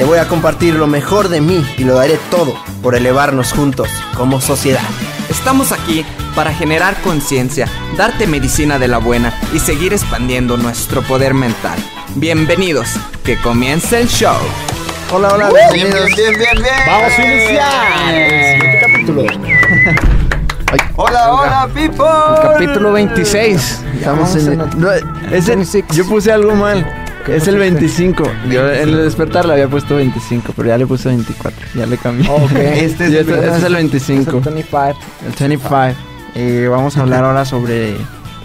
Te voy a compartir lo mejor de mí y lo daré todo por elevarnos juntos como sociedad. Estamos aquí para generar conciencia, darte medicina de la buena y seguir expandiendo nuestro poder mental. Bienvenidos, que comience el show. Hola, hola, Bien, bien, bien, bien, bien. Vamos a iniciar el siguiente capítulo. Hola, hola, people. Capítulo 26. Estamos en el, no, es el- yo puse algo mal. Es el 25. Yo en el despertar le había puesto 25, pero ya le puse 24. Ya le cambié. Ok. Este es, el este es el 25. 25. El 25. Eh, vamos a hablar ahora sobre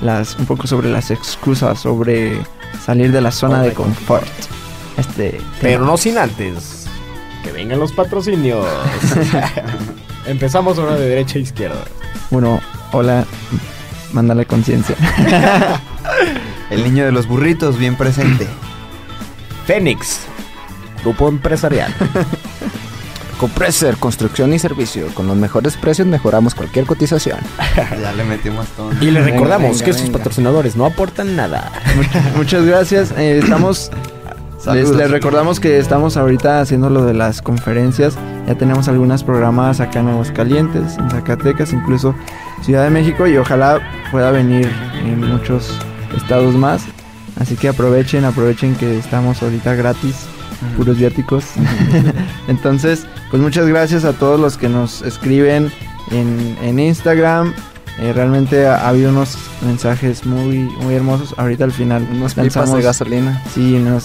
las un poco sobre las excusas, sobre salir de la zona de confort. Este Pero no sin antes que vengan los patrocinios. Empezamos ahora de derecha a izquierda. uno, hola, mándale conciencia. El niño de los burritos, bien presente. Fénix, grupo empresarial. Compreser, construcción y servicio. Con los mejores precios mejoramos cualquier cotización. ya le metimos todo. Y Venga, recordamos venga, que estos venga. patrocinadores no aportan nada. Muchas gracias. Eh, estamos. Les, les recordamos que estamos ahorita haciendo lo de las conferencias. Ya tenemos algunas programadas acá en Aguascalientes, en Zacatecas, incluso Ciudad de México y ojalá pueda venir en muchos estados más. Así que aprovechen, aprovechen que estamos ahorita gratis, puros viáticos. Entonces, pues muchas gracias a todos los que nos escriben en, en Instagram. Eh, realmente ha, ha habido unos mensajes muy, muy hermosos. Ahorita al final Unos pipas de gasolina. Sí, unos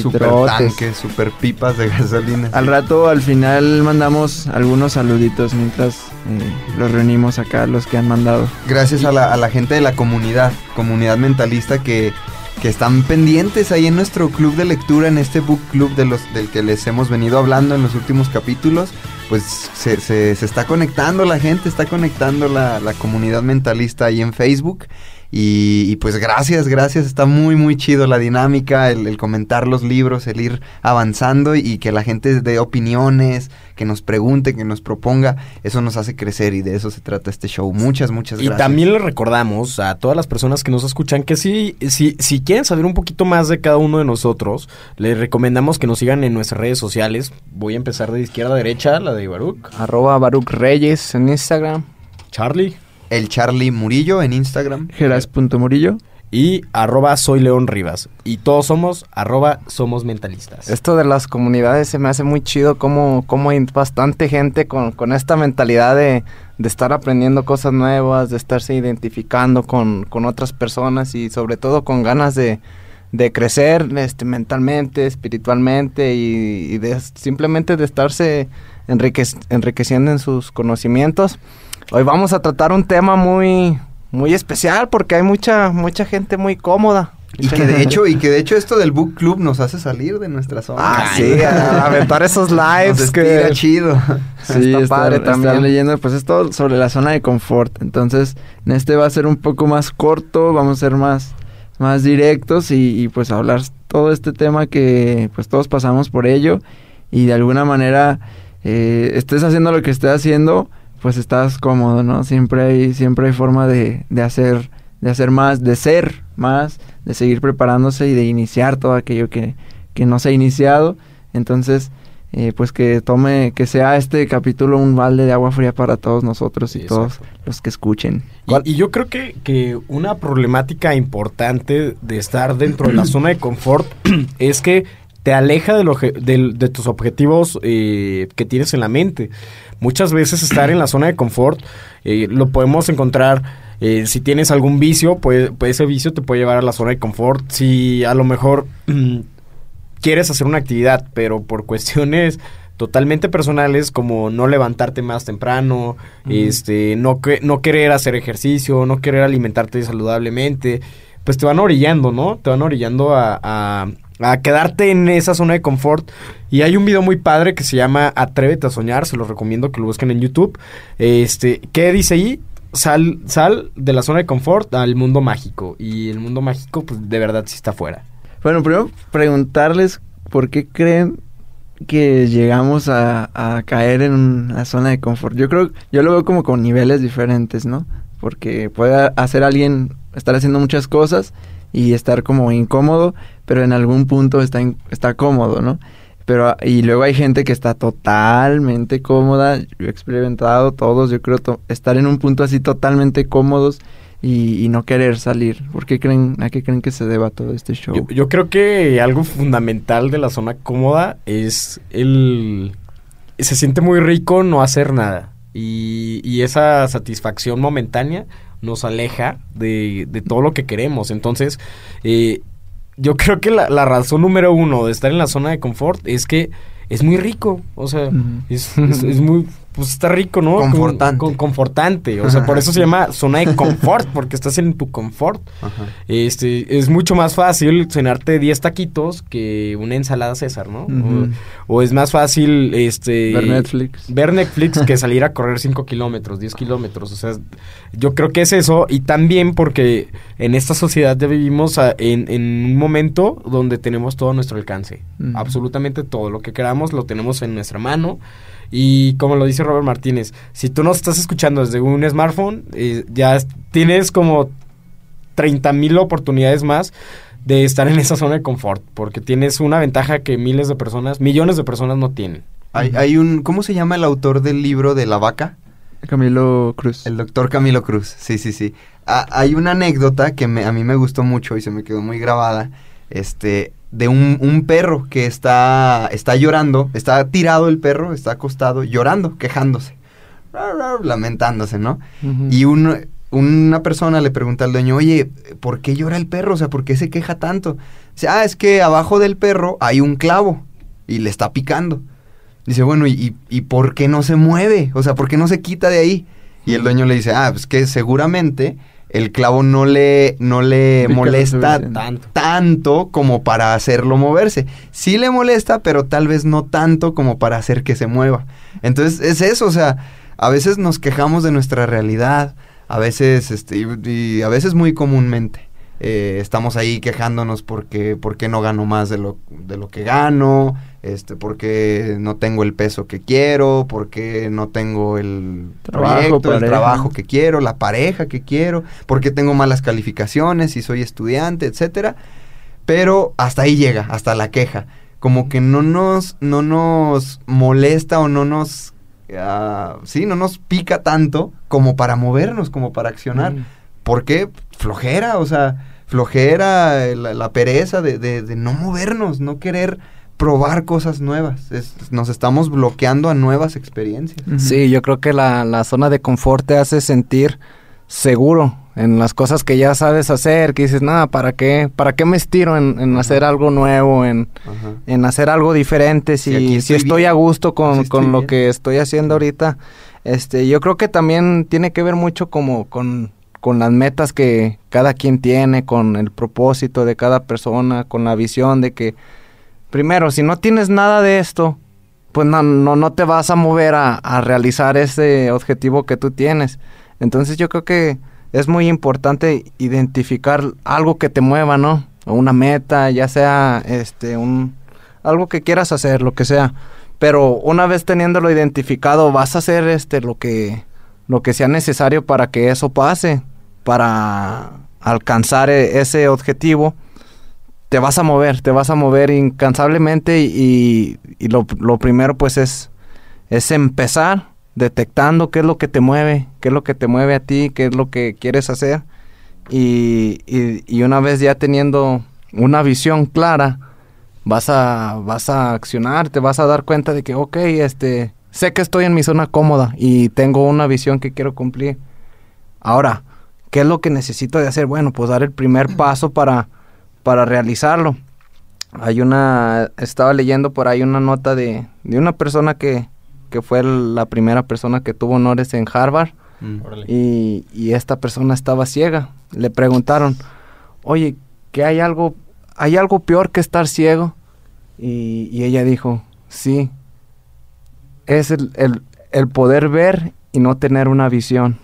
Super litrotes. tanques, super pipas de gasolina. Al rato, al final, mandamos algunos saluditos mientras eh, los reunimos acá, los que han mandado. Gracias a la, a la gente de la comunidad, comunidad mentalista que, que están pendientes ahí en nuestro club de lectura, en este book club de los, del que les hemos venido hablando en los últimos capítulos. Pues se, se- se está conectando la gente, está conectando la, la comunidad mentalista ahí en Facebook. Y, y pues gracias, gracias, está muy muy chido la dinámica, el, el comentar los libros, el ir avanzando y que la gente dé opiniones, que nos pregunte, que nos proponga, eso nos hace crecer y de eso se trata este show. Muchas, muchas Y gracias. también les recordamos a todas las personas que nos escuchan que si, si, si quieren saber un poquito más de cada uno de nosotros, les recomendamos que nos sigan en nuestras redes sociales. Voy a empezar de izquierda a derecha, la de Baruch. Arroba Baruch Reyes en Instagram. Charlie. El Charlie Murillo en Instagram. Geras.murillo. Y arroba soy León Rivas. Y todos somos arroba somos mentalistas. Esto de las comunidades se me hace muy chido como, como hay bastante gente con, con esta mentalidad de, de estar aprendiendo cosas nuevas, de estarse identificando con, con otras personas y sobre todo con ganas de, de crecer este, mentalmente, espiritualmente y, y de simplemente de estarse enriquec- enriqueciendo en sus conocimientos. Hoy vamos a tratar un tema muy, muy especial porque hay mucha, mucha gente muy cómoda. Y que de hecho, y que de hecho esto del book club nos hace salir de nuestra zona. Ah, sí, a aventar esos lives Nos que chido. Sí, Está estar, padre estar también. leyendo, pues es todo sobre la zona de confort. Entonces, en este va a ser un poco más corto, vamos a ser más, más directos y, y, pues hablar todo este tema que pues todos pasamos por ello y de alguna manera eh, estés haciendo lo que estés haciendo, pues estás cómodo, ¿no? Siempre hay, siempre hay forma de, de hacer, de hacer más, de ser más, de seguir preparándose y de iniciar todo aquello que, que no se ha iniciado. Entonces, eh, pues que tome, que sea este capítulo un balde de agua fría para todos nosotros y todos los que escuchen. Y, y yo creo que, que una problemática importante de estar dentro de la zona de confort es que te aleja del- de tus objetivos eh, que tienes en la mente. Muchas veces estar en la zona de confort eh, lo podemos encontrar eh, si tienes algún vicio, pues, pues ese vicio te puede llevar a la zona de confort. Si a lo mejor mm, quieres hacer una actividad, pero por cuestiones totalmente personales como no levantarte más temprano, este, no, que- no querer hacer ejercicio, no querer alimentarte saludablemente, pues te van orillando, ¿no? Te van orillando a, a- a quedarte en esa zona de confort. Y hay un video muy padre que se llama Atrévete a soñar, se los recomiendo que lo busquen en YouTube. Este, ¿qué dice ahí? Sal, sal de la zona de confort al mundo mágico. Y el mundo mágico, pues de verdad sí está fuera. Bueno, primero preguntarles por qué creen que llegamos a, a caer en la zona de confort. Yo creo, yo lo veo como con niveles diferentes, ¿no? Porque puede hacer alguien estar haciendo muchas cosas y estar como incómodo, pero en algún punto está, in- está cómodo, ¿no? Pero, y luego hay gente que está totalmente cómoda, yo he experimentado todos, yo creo, estar en un punto así totalmente cómodos y, no querer salir. ¿Por creen, a qué creen que se deba todo este show? Yo, creo que algo fundamental de la zona cómoda es el... Se siente muy rico no hacer nada. Y esa satisfacción momentánea nos aleja de, de todo lo que queremos. Entonces, eh, yo creo que la, la razón número uno de estar en la zona de confort es que es muy rico. O sea, es- es muy... Pues está rico, ¿no? Confortante. con- confortante. O sea, por eso se llama zona de confort, porque estás en tu confort. Ajá. Este, es mucho más fácil cenarte 10 taquitos que una ensalada César, ¿no? O, o es más fácil, este... Ver Netflix. Ver Netflix que salir a correr 5 kilómetros, 10 kilómetros. O sea, yo creo que es eso. Y también porque en esta sociedad ya vivimos a- en, en un momento donde tenemos todo a nuestro alcance. Absolutamente todo. Lo que queramos lo tenemos en nuestra mano. Y como lo dice Robert Martínez, si tú nos estás escuchando desde un smartphone, eh, ya es- tienes como 30 mil oportunidades más de estar en esa zona de confort, porque tienes una ventaja que miles de personas, millones de personas no tienen. Hay, hay un, ¿cómo se llama el autor del libro de la vaca? Camilo Cruz. El doctor Camilo Cruz, sí, sí, sí. Ah, hay una anécdota que me- a mí me gustó mucho y se me quedó muy grabada, este, de un, un perro que está, está llorando, está tirado el perro, está acostado, llorando, quejándose, lamentándose, ¿no? Y un- una persona le pregunta al dueño, oye, ¿por qué llora el perro? O sea, ¿por qué se queja tanto? Dice, ah, es que abajo del perro hay un clavo y le está picando. Dice, bueno, ¿y, y, y por qué no se mueve? O sea, ¿por qué no se quita de ahí? Y el dueño le dice, ah, pues que seguramente el clavo no le, no le molesta. Tanto. tanto como para hacerlo moverse. Sí le molesta, pero tal vez no tanto como para hacer que se mueva. Entonces es eso, o sea, a veces nos quejamos de nuestra realidad, a veces, este, y, y a veces muy comúnmente. eh, estamos ahí quejándonos porque, porque no gano más de lo, de lo que gano, este, porque no tengo el peso que quiero, porque no tengo el Trabajo, proyecto, el trabajo que quiero, la pareja que quiero, porque tengo malas calificaciones y soy estudiante, etcétera. Pero hasta ahí llega, hasta la queja. Como que no nos, no nos molesta o no nos, ah, sí, no nos pica tanto como para movernos, como para accionar. Mm. ¿Por qué? Flojera, o sea, flojera, la, la pereza de, de- de no movernos, no querer probar cosas nuevas. Es- nos estamos bloqueando a nuevas experiencias. Sí, yo creo que la, la zona de confort te hace sentir seguro en las cosas que ya sabes hacer, que dices, nada, ¿para qué? ¿Para qué me estiro en, en hacer algo nuevo, en, en hacer algo diferente si, si estoy a gusto con, Sí estoy con lo bien. que estoy haciendo ahorita? Este, yo creo que también tiene que ver mucho como con, con las metas que cada quien tiene, con el propósito de cada persona, con la visión de que, primero, si no tienes nada de esto, pues no, no, no te vas a mover a, a realizar ese objetivo que tú tienes. Entonces yo creo que es muy importante identificar algo que te mueva, ¿no? O una meta, ya sea este un algo que quieras hacer, lo que sea. Pero una vez teniéndolo identificado, vas a hacer este lo que lo que sea necesario para que eso pase, para alcanzar e- ese objetivo, te vas a mover, te vas a mover incansablemente y, lo, primero pues es, es empezar detectando qué es lo que te mueve, qué es lo que te mueve a ti, qué es lo que quieres hacer y, y- y una vez ya teniendo una visión clara, vas a, vas a accionar, te vas a dar cuenta de que, ok, este, sé que estoy en mi zona cómoda y tengo una visión que quiero cumplir. Ahora, ¿qué es lo que necesito de hacer? Bueno, pues dar el primer paso para, para realizarlo. Hay una, estaba leyendo por ahí una nota de, de una persona que, que fue la primera persona que tuvo honores en Harvard Mm. y, y esta persona estaba ciega. Le preguntaron, oye, ¿que hay algo, hay algo peor que estar ciego? Y, y ella dijo, sí, es el, el- el poder ver y no tener una visión.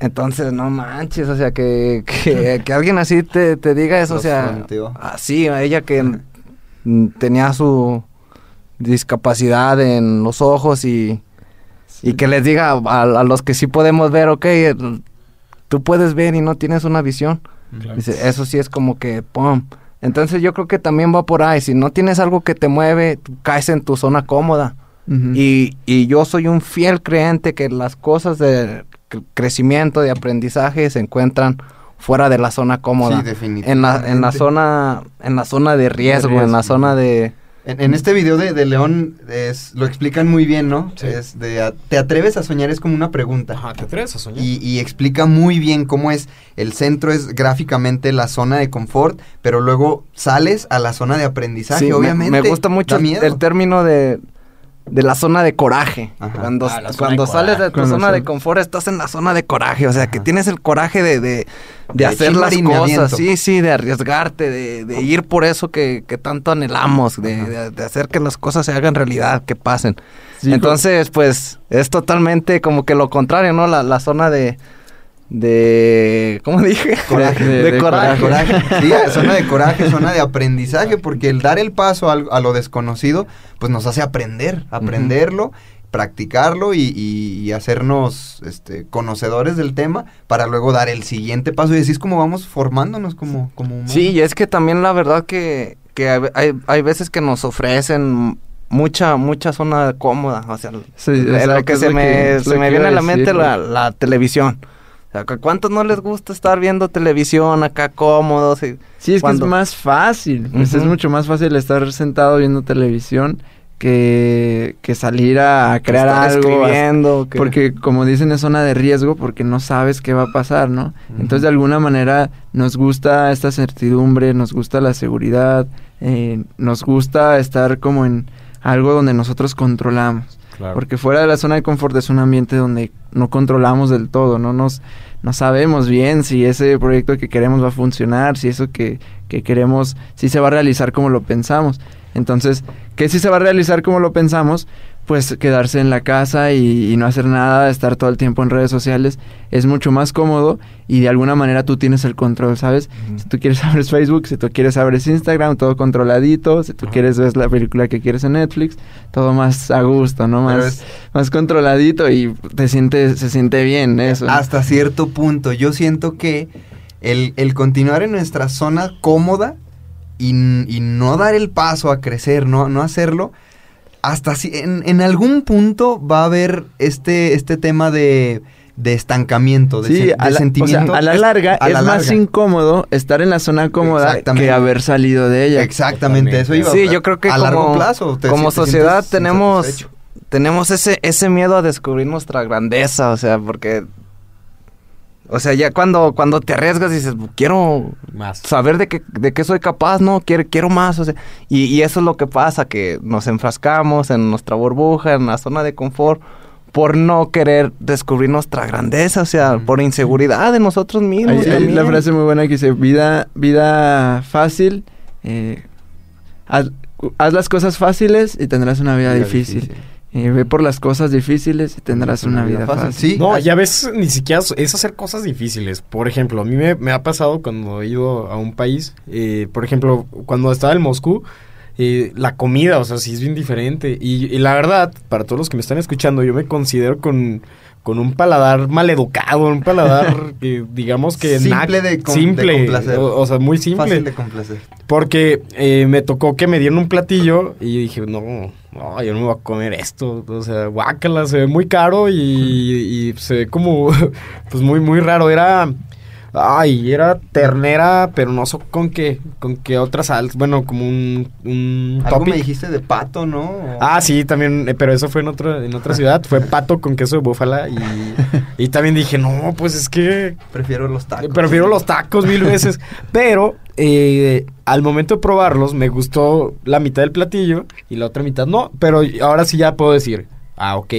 Entonces, no manches, o sea, que, que, que alguien así te, te diga eso, o sea, así, a ella que tenía su discapacidad en los ojos y, y que les diga a, a los que sí podemos ver, ok, tú puedes ver y no tienes una visión. Dice, eso sí es como que, ¡pum! Entonces yo creo que también va por ahí. Si no tienes algo que te mueve, caes en tu zona cómoda. Y, y yo soy un fiel creyente que las cosas de crecimiento, de aprendizaje, se encuentran fuera de la zona cómoda. Sí, definitivamente. en la, en la zona, en la zona de riesgo, en la zona de En, en este video de, de León es, lo explican muy bien, ¿no? Sí. Es de, a- ¿te atreves a soñar? Es como una pregunta. Ajá, ¿te atreves a soñar? Y, y explica muy bien cómo es, el centro es gráficamente la zona de confort, pero luego sales a la zona de aprendizaje, Sí, me- obviamente. Me, gusta mucho el término de, de la zona de coraje. Ajá. Cuando, Ah, cuando de sales de tu Cuando zona sal- de confort, estás en la zona de coraje. O sea, que tienes el coraje de, de, de hacer las cosas. Sí, sí, de arriesgarte, de, de ir por eso que, que tanto anhelamos, de, de- de hacer que las cosas se hagan realidad, que pasen. Sí, Entonces, pues, es totalmente como que lo contrario, ¿no? La, la zona de... de ¿Cómo dije? Coraje. De, De- de coraje. Coraje. Sí, zona de coraje, zona de aprendizaje, porque el dar el paso al- a, lo desconocido, pues nos hace aprender, aprenderlo, practicarlo y, y- y hacernos este, conocedores del tema para luego dar el siguiente paso. Y así es como vamos formándonos como, como humanos. Sí, y es que también la verdad que, que hay, hay- veces que nos ofrecen mucha mucha zona cómoda, o sea, Sí, lo que se me, que- es se me viene a a la mente la, la televisión. Que ¿cuántos no les gusta estar viendo televisión acá cómodos? y- Sí, es que es más fácil. pues es mucho más fácil estar sentado viendo televisión que, que salir a, crear algo. a- escribiendo, que- Porque como dicen es zona de riesgo porque no sabes qué va a pasar, ¿no? Entonces de alguna manera nos gusta esta certidumbre, nos gusta la seguridad, eh, nos gusta estar como en algo donde nosotros controlamos. Porque fuera de la zona de confort es un ambiente donde no controlamos del todo, no nos no sabemos bien si ese proyecto que queremos va a funcionar, si eso que, que queremos, si se va a realizar como lo pensamos. Entonces, ¿qué si se va a realizar como lo pensamos? Pues quedarse en la casa y, y no hacer nada, estar todo el tiempo en redes sociales, es mucho más cómodo y de alguna manera tú tienes el control, ¿sabes? Si tú quieres abres Facebook, si tú quieres abres Instagram, todo controladito, si tú quieres ver la película que quieres en Netflix, todo más a gusto, ¿no? Más, es- más controladito y te siente, se siente bien eso. Hasta cierto punto. Yo siento que el, el continuar en nuestra zona cómoda y, y no dar el paso a crecer, no, no hacerlo, hasta si, en, en algún punto va a haber este, este tema de, de estancamiento, de, Sí, sen- de a la, o sea, sentimiento. a la larga a es la más incómodo estar en la zona cómoda que haber salido de ella. Exactamente, eso iba. Sí, yo creo que a como, largo plazo. te- como te sociedad tenemos tenemos ese ese miedo a descubrir nuestra grandeza, o sea, porque o sea, ya cuando cuando te arriesgas dices, quiero Más. saber de qué, de qué soy capaz, ¿no? Quiero, quiero más, o sea, y, y eso es lo que pasa, que nos enfrascamos en nuestra burbuja, en la zona de confort, por no querer descubrir nuestra grandeza, o sea, por inseguridad de nosotros mismos. Hay, la frase muy buena que dice, vida, vida fácil, eh, haz, haz las cosas fáciles y tendrás una vida Vida difícil. Eh, ve por las cosas difíciles y tendrás una, vida fácil. Sí, No, ya ves, ni siquiera es hacer cosas difíciles. Por ejemplo, a mí me, me ha pasado cuando he ido a un país, eh, por ejemplo, cuando estaba en Moscú, eh, la comida, o sea, sí es bien diferente. Y, y la verdad, para todos los que me están escuchando, yo me considero con, con un paladar maleducado, un paladar que digamos que... Simple de com- de simple, complacer. o, o sea, muy simple. Fácil de complacer. Porque eh, me tocó que me dieron un platillo y dije, no, no, yo no me voy a comer esto. O sea, guácala, se ve muy caro y, y se ve como, pues muy, muy raro. Era, ay, era ternera, pero no sé con qué, con qué otra sal. Bueno, como un, un Algo me dijiste de pato, ¿no? Ah, sí, también, eh, pero eso fue en otra, en otra ciudad. Fue pato con queso de búfala y, y también dije, no, pues es que Prefiero los tacos. Prefiero los tacos mil veces. Pero eh, al momento de probarlos, me gustó la mitad del platillo y la otra mitad no. Pero ahora sí ya puedo decir, ah, ok.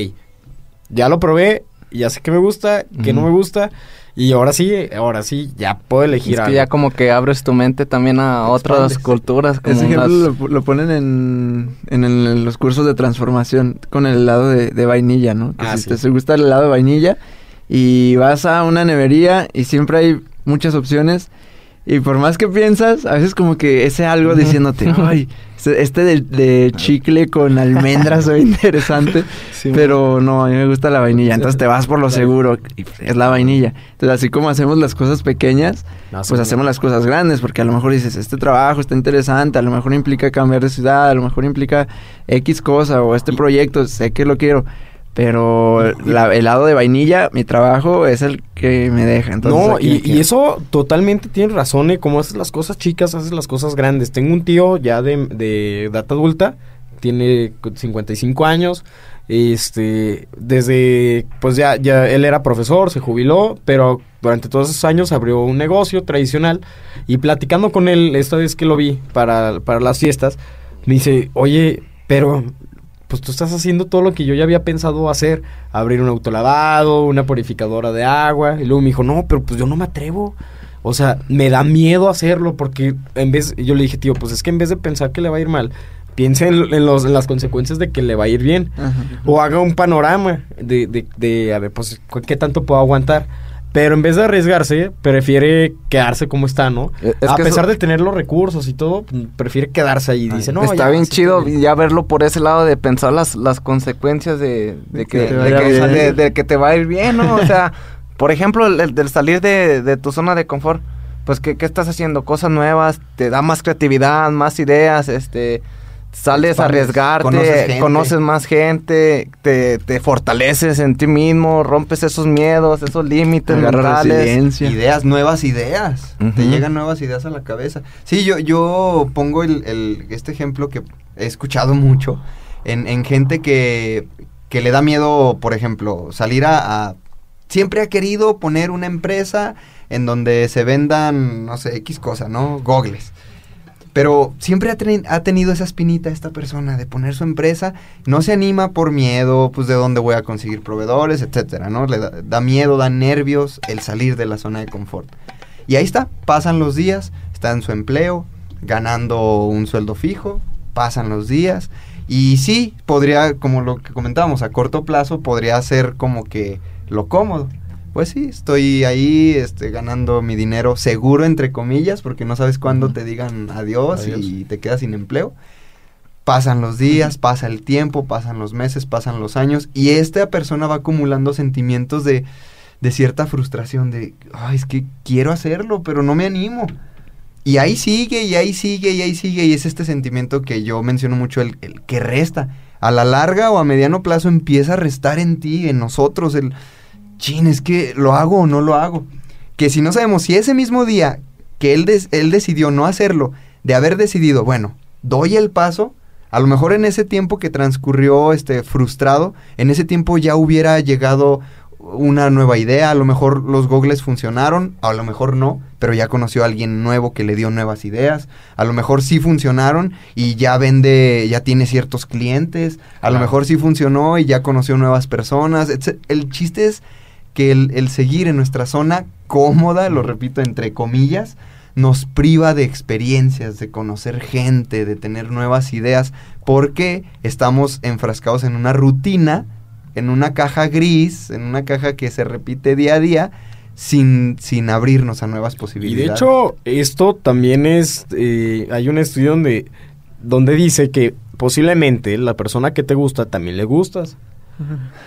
Ya lo probé, ya sé que me gusta, que no me gusta. Y ahora sí, ahora sí, ya puedo elegir Es que algo. ya como que abres tu mente también a otras expandes. culturas. Como Ese ejemplo unas- lo, lo ponen en, en, el- en los cursos de transformación con el helado de, de vainilla, ¿no? Que Ah, si sí. te te gusta el helado de vainilla y vas a una nevería y siempre hay muchas opciones y por más que piensas, a veces como que ese algo diciéndote, ay, este este de, de chicle con almendras ve interesante, pero no, a mí me gusta la vainilla, entonces te vas por lo seguro y es la vainilla. Entonces así como hacemos las cosas pequeñas, No, pues hacemos las cosas grandes, porque a lo mejor dices, este trabajo está interesante, a lo mejor implica cambiar de ciudad, a lo mejor implica X cosa o este proyecto, sé que lo quiero, pero la, el lado de vainilla, mi trabajo es el que me deja. Entonces no, y, y eso totalmente tienes razón, ¿eh? Como haces las cosas chicas, haces las cosas grandes. Tengo un tío ya de, de edad adulta, tiene 55 años, este, desde, pues ya, ya él era profesor, se jubiló, pero durante todos esos años abrió un negocio tradicional y platicando con él, esta vez que lo vi para, para las fiestas, me dice, oye, pero pues tú estás haciendo todo lo que yo ya había pensado hacer, abrir un autolavado, una purificadora de agua, y luego me dijo, no, pero pues yo no me atrevo. O sea, me da miedo hacerlo porque en vez, yo le dije, tío, pues es que en vez de pensar que le va a ir mal, piense en, en los, en las consecuencias de que le va a ir bien. Ajá. O haga un panorama de, de, de, a ver, pues, qué tanto puedo aguantar. Pero en vez de arriesgarse, prefiere quedarse como está, ¿no? Eh, es a pesar eso- de tener los recursos y todo, mm, prefiere quedarse ahí. Dice, no, Está ya, bien chido está bien". ya verlo por ese lado de pensar las, las consecuencias de, de que, de, que, bien. de- de que te va a ir bien, ¿no? O sea, por ejemplo, el, el del salir de, de tu zona de confort, pues, ¿qué, ¿qué estás haciendo? Cosas nuevas, te da más creatividad, más ideas, este... Sales a arriesgarte, conoces más gente, te, te fortaleces en ti mismo, rompes esos miedos, esos límites mentales. Ideas, nuevas ideas. Te llegan nuevas ideas a la cabeza. Sí, yo, yo pongo el, el- este ejemplo que he escuchado mucho en, en gente que, que le da miedo, por ejemplo, salir a, a- Siempre ha querido poner una empresa en donde se vendan, no sé, X cosa, ¿no? Gogles. Pero siempre ha, ha tenido esa espinita esta persona de poner su empresa, no se anima por miedo, pues de dónde voy a conseguir proveedores, etcétera, ¿no? Le da, da miedo, da nervios el salir de la zona de confort. Y ahí está, pasan los días, está en su empleo, ganando un sueldo fijo, pasan los días. Y sí, podría, como lo que comentábamos, a corto plazo podría ser como que lo cómodo. Pues sí, estoy ahí este, ganando mi dinero seguro, entre comillas, porque no sabes cuándo te digan adiós, Adiós. y te quedas sin empleo. Pasan los días, pasa el tiempo, pasan los meses, pasan los años, y esta persona va acumulando sentimientos de, de cierta frustración, de, ay, es que quiero hacerlo, pero no me animo. Y ahí sigue, y ahí sigue, y ahí sigue, y es este sentimiento que yo menciono mucho, el, el que resta. A la larga o a mediano plazo empieza a restar en ti, en nosotros, el, chin, es que lo hago o no lo hago. Que si no sabemos si ese mismo día que él, des- él decidió no hacerlo, de haber decidido, bueno, doy el paso, a lo mejor en ese tiempo que transcurrió este frustrado, en ese tiempo ya hubiera llegado una nueva idea, a lo mejor los gogles funcionaron, a lo mejor no, pero ya conoció a alguien nuevo que le dio nuevas ideas, a lo mejor sí funcionaron y ya vende, ya tiene ciertos clientes, a lo mejor sí funcionó y ya conoció nuevas personas, etc. el chiste es que el, el seguir en nuestra zona cómoda, lo repito entre comillas, nos priva de experiencias, de conocer gente, de tener nuevas ideas, porque estamos enfrascados en una rutina, en una caja gris, en una caja que se repite día a día, sin, sin abrirnos a nuevas Y posibilidades. de hecho, esto también es, eh, hay un estudio donde donde dice que posiblemente la persona que te gusta también le gustas.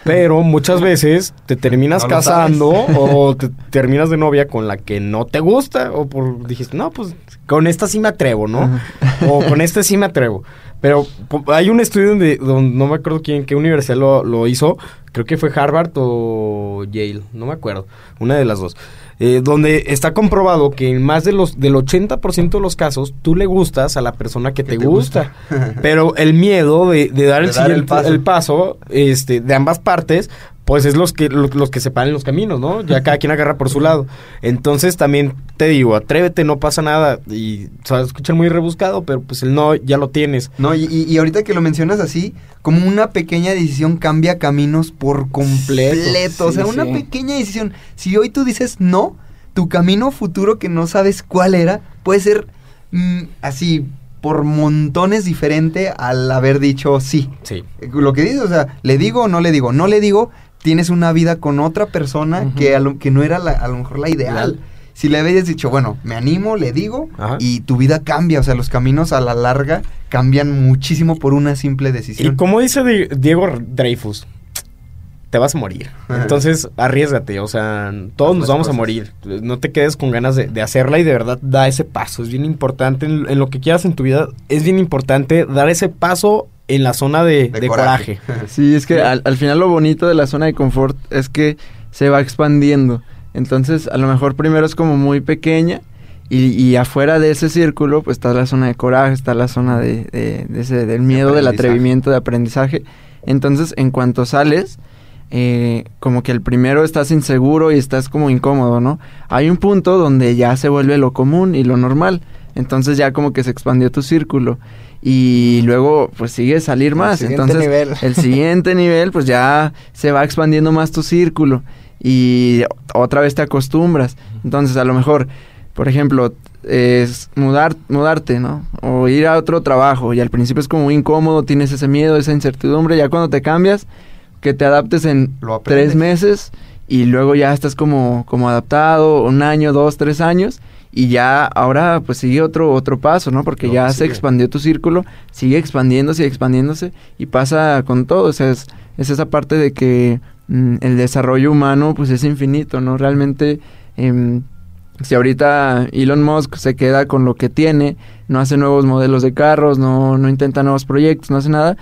Pero muchas veces te terminas No casando o te terminas de novia con la que no te gusta o por dijiste, no, pues con esta sí me atrevo, ¿no? O con este sí me atrevo. Pero hay un estudio donde, donde no me acuerdo quién, qué universidad lo, lo hizo, creo que fue Harvard o Yale, no me acuerdo, una de las dos. Eh, donde está comprobado que en más de los del 80% de los casos tú le gustas a la persona que, te, te gusta. Pero el miedo de, de dar, De el, dar el paso. el paso este, de ambas partes, pues es los que, los, los que separan los caminos, ¿no? Ya cada quien agarra por su lado. Entonces también te digo, atrévete, no pasa nada. Y se va a escuchar muy rebuscado, pero pues el no ya lo tienes. No, y, y- ahorita que lo mencionas así, como una pequeña decisión cambia caminos por completo. o sea, Sí, una sí. pequeña decisión. Si hoy tú dices no, tu camino futuro que no sabes cuál era, puede ser mm, así por montones diferente al haber dicho sí. Sí. Lo que dices, o sea, le digo o no le digo, no le digo, tienes una vida con otra persona que, a lo, que no era la- a lo mejor la ideal. Si le habías dicho, bueno, me animo, le digo, Ajá. y tu vida cambia, o sea, los caminos a la larga cambian muchísimo por una simple Y decisión. como dice Di- Diego Dreyfus, te vas a morir. Entonces, arriesgate. O sea, todos nos vamos a morir. No te quedes con ganas de, de hacerla y de verdad da ese paso. Es bien importante en, en lo que quieras en tu vida. Es bien importante dar ese paso en la zona de, De de coraje. coraje. Sí, es que al, al final lo bonito de la zona de confort es que se va expandiendo. Entonces, a lo mejor primero es como muy pequeña y, y afuera de ese círculo, pues está la zona de coraje, está la zona de, de- de ese, del miedo, del atrevimiento, de aprendizaje. Entonces, en cuanto sales, eh, como que el primero estás inseguro y estás como incómodo, ¿no? Hay un punto donde ya se vuelve lo común y lo normal. Entonces ya como que se expandió tu círculo. Y luego pues sigue salir más. siguiente Entonces nivel. el siguiente nivel pues ya se va expandiendo más tu círculo. Y otra vez te acostumbras. Entonces a lo mejor, por ejemplo, es mudar, mudarte, ¿no? O ir a otro trabajo. Y al principio es como muy incómodo, tienes ese miedo, esa incertidumbre. Ya cuando te cambias, que te adaptes en Lo tres meses y luego ya estás como, como adaptado, un año, dos, tres años, y ya ahora pues sigue otro, otro paso, ¿no? Porque ya se expandió tu círculo, sigue expandiéndose y expandiéndose, y pasa con todo, o sea, es, es esa parte de que mm, el desarrollo humano pues es infinito, ¿no? Realmente... em, si ahorita Elon Musk se queda con lo que tiene, no hace nuevos modelos de carros, no, no intenta nuevos proyectos, no hace nada,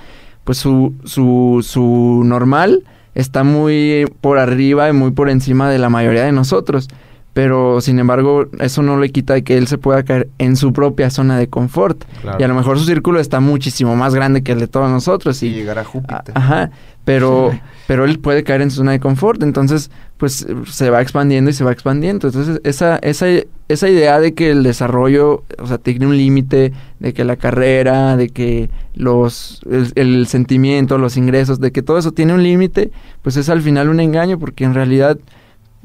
pues su, su, su normal está muy por arriba y muy por encima de la mayoría de nosotros. Pero sin embargo, eso no le quita que él se pueda caer en su propia zona de confort. Claro. Y a lo mejor su círculo está muchísimo más grande que el de todos nosotros. Y Y, llegar a a- Júpiter. Ajá, pero, pero él puede caer en su zona de confort, entonces pues se va expandiendo y se va expandiendo. Entonces esa, esa, esa idea de que el desarrollo, o sea, tiene un límite, de que la carrera, de que los, el, el sentimiento, los ingresos, de que todo eso tiene un límite, pues es al final un engaño porque en realidad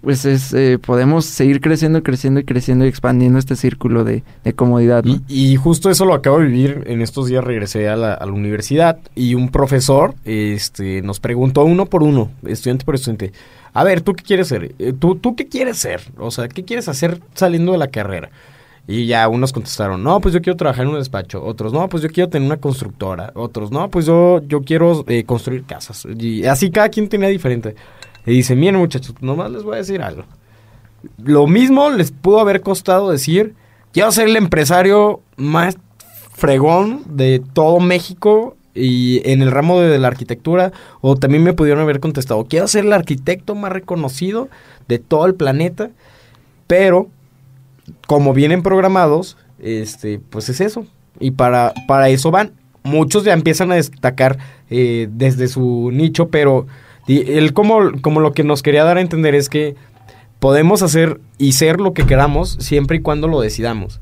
pues es, eh, podemos seguir creciendo, creciendo y creciendo y expandiendo este círculo de, comodidad. y justo eso lo acabo de vivir. En estos días regresé a la, a la universidad y un profesor este, nos preguntó uno por uno, estudiante por estudiante. A ver, ¿tú qué quieres ser? Eh, ¿Tú, ¿Tú qué quieres ser? O sea, ¿qué quieres hacer saliendo de la carrera? Y ya unos contestaron, no, pues yo quiero trabajar en un despacho. Otros, no, pues yo quiero tener una constructora. Otros, no, pues yo, yo quiero eh, construir casas. Y así cada quien tenía diferente. Y dice, miren muchachos, nomás les voy a decir algo. Lo mismo les pudo haber costado decir, quiero ser el empresario más fregón de todo México y en el ramo de la arquitectura, o también me pudieron haber contestado, quiero ser el arquitecto más reconocido de todo el planeta, pero como vienen programados, este, pues es eso. Y para, para eso van. Muchos ya empiezan a destacar eh, desde su nicho, pero di- él como, como lo que nos quería dar a entender es que podemos hacer y ser lo que queramos siempre y cuando lo decidamos.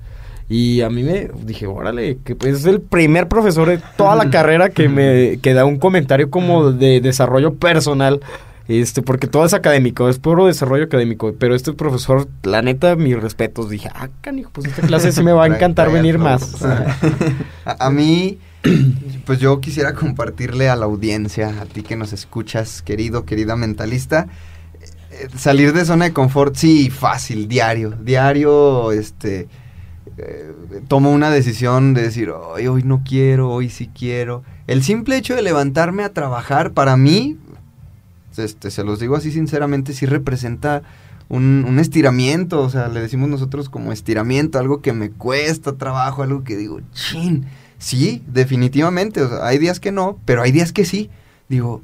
Y a mí me dije, órale, que pues es el primer profesor de toda la carrera que me que da un comentario como de desarrollo personal. Este, porque todo es académico, es puro desarrollo académico. Pero este profesor, la neta, mis respetos. Dije, ah, canijo, pues esta clase sí me va a encantar venir más. A, a mí, pues yo quisiera compartirle a la audiencia, a ti que nos escuchas, querido, querida mentalista, eh, salir de zona de confort, sí, fácil, diario, diario, este, eh, tomo una decisión de decir, "Ay, hoy no quiero, hoy sí quiero. El simple hecho de levantarme a trabajar, para mí, este, se los digo así sinceramente, sí representa un, un estiramiento, o sea, le decimos nosotros como estiramiento, algo que me cuesta trabajo, algo que digo, chin, sí, definitivamente, o sea, hay días que no, pero hay días que sí. Digo,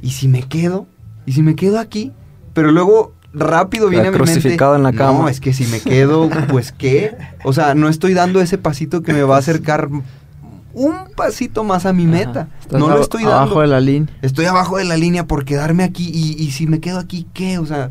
¿y si me quedo? ¿Y si me quedo aquí? Pero luego rápido viene a mi mente, crucificado en la No, cama". es que si me quedo, pues ¿qué? O sea, no estoy dando ese pasito que me va a acercar un pasito más a mi meta. No lo estoy abajo dando. de la línea. Estoy abajo de la línea por quedarme aquí y, y si me quedo aquí, ¿qué? O sea,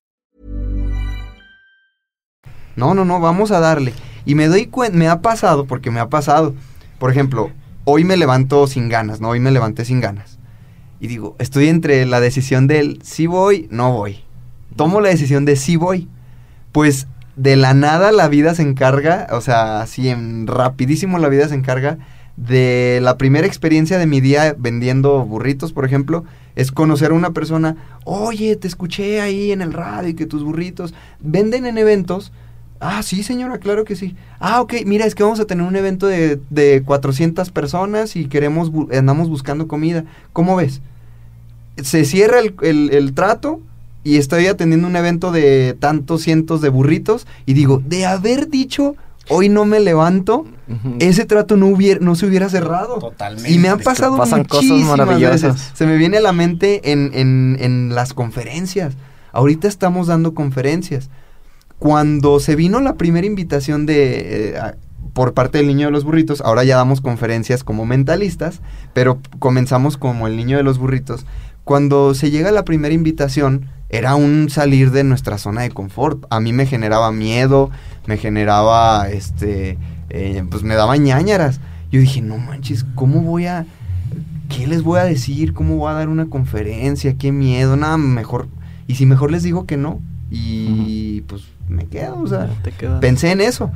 No, no, no, vamos a darle. Y me doy cuenta, me ha pasado, porque me ha pasado. Por ejemplo, hoy me levanto sin ganas, ¿no? Hoy me levanté sin ganas. Y digo, estoy entre la decisión del sí voy, no voy. Tomo la decisión de sí voy. Pues de la nada la vida se encarga, o sea, así en rapidísimo la vida se encarga de la primera experiencia de mi día vendiendo burritos, por ejemplo, es conocer a una persona, oye, te escuché ahí en el radio y que tus burritos venden en eventos. Ah, sí, señora, claro que sí. Ah, ok, mira, es que vamos a tener un evento de, de 400 personas y queremos, bu- andamos buscando comida. ¿Cómo ves? Se cierra el, el- el trato y estoy atendiendo un evento de tantos cientos de burritos y digo, de haber dicho, hoy no me levanto, ese trato no, hubiera, no se hubiera cerrado. Totalmente. Y me han pasado pasan cosas muchísimas maravillosas. veces. Se me viene a la mente en, en- en las conferencias. Ahorita estamos dando conferencias. Cuando se vino la primera invitación de eh, por parte del niño de los burritos, ahora ya damos conferencias como mentalistas, pero comenzamos como el niño de los burritos. Cuando se llega la primera invitación, era un salir de nuestra zona de confort. A mí me generaba miedo, me generaba, este, eh, pues me daba ñáñaras. Yo dije, no manches, ¿cómo voy a, qué les voy a decir? ¿Cómo voy a dar una conferencia? ¿Qué miedo? Nada, mejor. Y si mejor les digo que no, y pues me quedo, o sea, Te pensé en eso.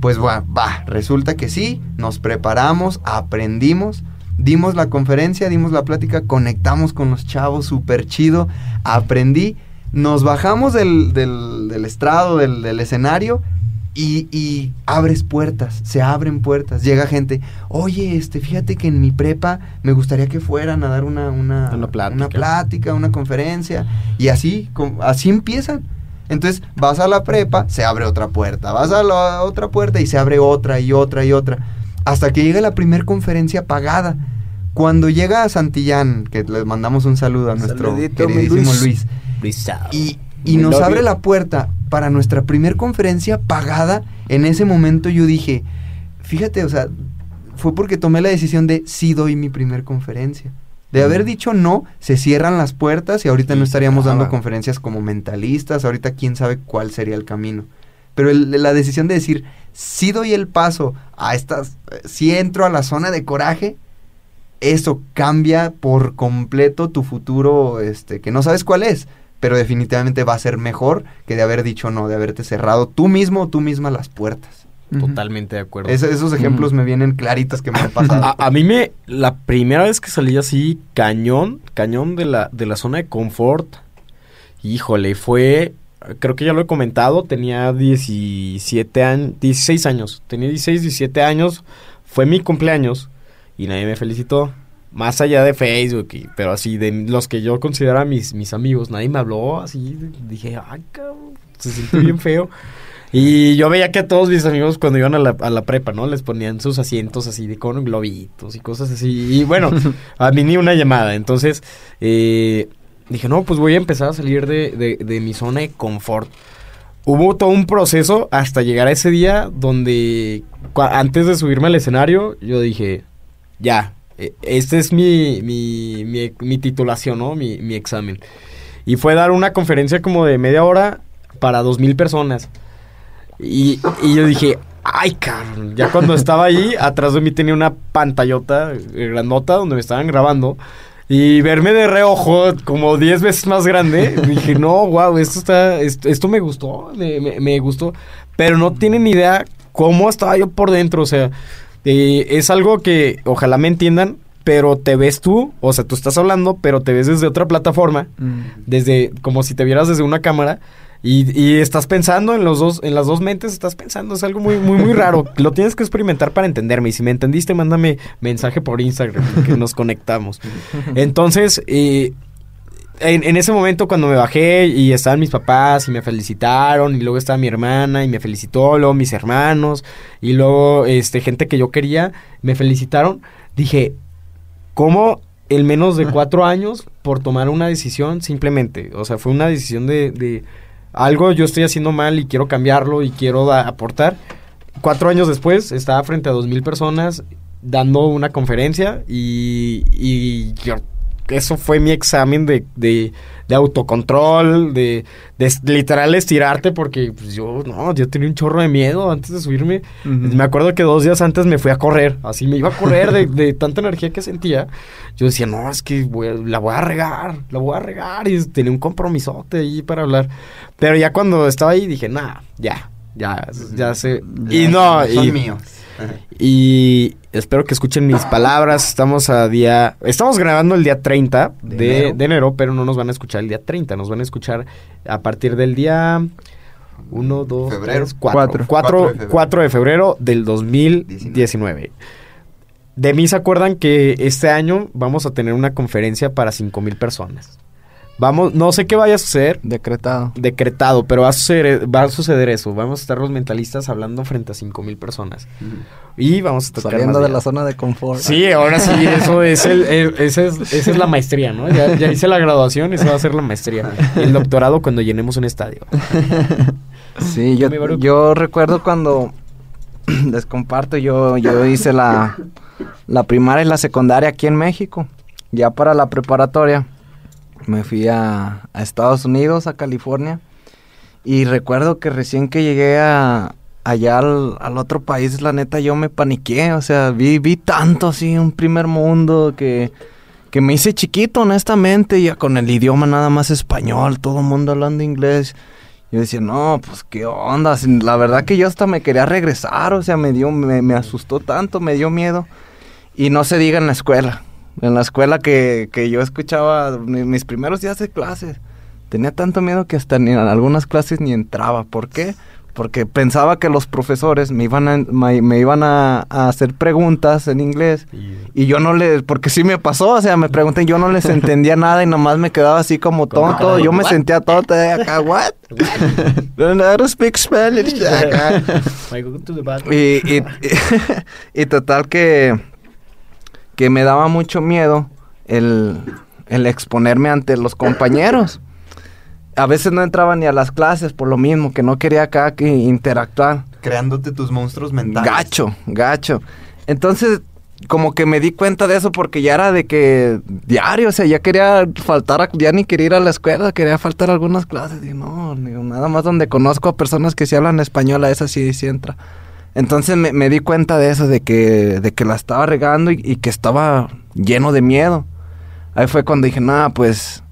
Pues va, va, resulta que sí, nos preparamos, aprendimos, dimos la conferencia, dimos la plática, conectamos con los chavos, súper chido, aprendí, nos bajamos del, del, del estrado, del, del escenario y, y abres puertas, se abren puertas, llega gente, oye, este, fíjate que en mi prepa me gustaría que fueran a dar una, una, Una plática. una plática, una conferencia, y así, así empiezan. Entonces vas a la prepa, se abre otra puerta, vas a la otra puerta y se abre otra y otra y otra, hasta que llega la primera conferencia pagada. Cuando llega a Santillán, que les mandamos un saludo a nuestro Saludito, queridísimo Luis. Y, nos abre you. la puerta para nuestra primer conferencia pagada. En ese momento yo dije, fíjate, o sea, fue porque tomé la decisión de sí doy mi primer conferencia. De haber dicho no, se cierran las puertas y ahorita no estaríamos dando conferencias como mentalistas, ahorita quién sabe cuál sería el camino. Pero el- la decisión de decir, sí doy el paso a estas, sí entro a la zona de coraje, eso cambia por completo tu futuro, este, que no sabes cuál es, pero definitivamente va a ser mejor que de haber dicho no, de haberte cerrado tú mismo o tú misma las puertas. Totalmente de acuerdo. Es- esos ejemplos me vienen claritos que me han pasado. A, a mí me, la primera vez que salí así, cañón, cañón de la, de la zona de confort, híjole, fue, creo que ya lo he comentado, tenía 17 años, 16 años, tenía 16, 17 años, fue mi cumpleaños y nadie me felicitó. más allá de Facebook, y- pero así de los que yo considero mis, mis amigos, nadie me habló, así dije, ay, cabrón, se siente bien feo. Y yo veía que a todos mis amigos cuando iban a la, a la prepa, ¿no? Les ponían sus asientos así de con globitos y cosas así. Y bueno, a mí ni una llamada. Entonces, eh, dije, no, pues voy a empezar a salir de, de- de mi zona de confort. Hubo todo un proceso hasta llegar a ese día donde antes de subirme al escenario, yo dije, ya, eh, este es mi, mi, mi, mi titulación, ¿no? Mi, mi examen. Y fue dar una conferencia como de media hora para dos mil personas. Y, y yo dije, ay, cabrón. Ya cuando estaba ahí, atrás de mí tenía una pantallota grandota donde me estaban grabando. Y verme de reojo como 10 veces más grande, dije, no, wow, esto está, esto, esto me gustó, me, me- me gustó. Pero no tienen idea cómo estaba yo por dentro, o sea, eh, es algo que ojalá me entiendan, pero te ves tú, o sea, tú estás hablando, pero te ves desde otra plataforma desde como si te vieras desde una cámara y, y estás pensando en los dos en las dos mentes estás pensando es algo muy muy muy raro. Lo tienes que experimentar para entenderme. Y si me entendiste mándame mensaje por Instagram que nos conectamos. Entonces eh, en, en ese momento cuando me bajé y estaban mis papás y me felicitaron y luego estaba mi hermana y me felicitó luego mis hermanos y luego este gente que yo quería me felicitaron. Dije cómo en menos de cuatro años por tomar una decisión simplemente. O sea, fue una decisión de, de algo yo estoy haciendo mal y quiero cambiarlo y quiero aportar. Cuatro años después estaba frente a dos mil personas dando una conferencia y, y yo- eso fue mi examen de, de, de autocontrol, de, de literal estirarte porque pues, yo, no, yo tenía un chorro de miedo antes de subirme. Me acuerdo que dos días antes me fui a correr, así me iba a correr de, de tanta energía que sentía. Yo decía, no, es que voy a- la voy a regar, la voy a regar. Y tenía un compromisote ahí para hablar. Pero ya cuando estaba ahí dije, nah, ya, ya, ya sé. Y no, Son y, míos. Y espero que escuchen mis palabras. Estamos a día. Estamos grabando el día 30 de, De de enero. enero. pero no nos van a escuchar el día 30. Nos van a escuchar a partir del día 1, 2, Febrero. 3, 4. Cuatro. 4, 4 de febrero del 2019. De mí se acuerdan que este año vamos a tener una conferencia para 5 mil personas. Vamos, no sé qué vaya a suceder, Decretado. decretado, pero va a suceder, va a suceder eso. Vamos a estar los mentalistas hablando frente a 5 mil personas. Y vamos a tocar Saliendo de la zona de confort. Sí, ahora sí, eso es el, es, esa es la maestría, ¿no? Ya, ya hice la graduación, esa va a ser la maestría. El doctorado cuando llenemos un estadio. Sí, yo, yo recuerdo cuando les comparto, yo, yo hice la, la primaria y la secundaria aquí en México. Ya para la preparatoria me fui a, Estados Unidos, a California. Y recuerdo que recién que llegué a, allá al, otro país, la neta, yo me paniqué. O sea, vi, vi tanto así, un primer mundo que, que me hice chiquito, honestamente, ya con el idioma nada más español, todo el mundo hablando inglés. Yo decía, no, pues qué onda. La verdad que yo hasta me quería regresar, o sea, me dio, me, me asustó tanto, me dio miedo. Y no se diga en la escuela. En la escuela que, que yo escuchaba mi- mis primeros días de clases. Tenía tanto miedo que hasta ni en algunas clases ni entraba. ¿Por qué? Porque pensaba que los profesores me iban a, me, me iban a, a hacer preguntas en inglés. Y yo no les, porque sí me pasó, o sea, me pregunté, yo no les entendía nada y nomás me quedaba así como tonto. Yo me sentía tonto de acá, what? I don't speak Spanish. Acá. Y, y, y total que, que me daba mucho miedo el, el exponerme ante los compañeros. A veces no entraba ni a las clases por lo mismo, que no quería acá que interactuar. Creándote tus monstruos mentales. Gacho, gacho. Entonces, como que me di cuenta de eso porque ya era de que diario, o sea, ya quería faltar, a- ya ni quería ir a la escuela, quería faltar a algunas clases. Y no, digo, nada más donde conozco a personas que sí hablan español, a esas sí, sí entra. Entonces me, me di cuenta de eso, de que, de que la estaba regando y, y que estaba lleno de miedo. Ahí fue cuando dije, nada, pues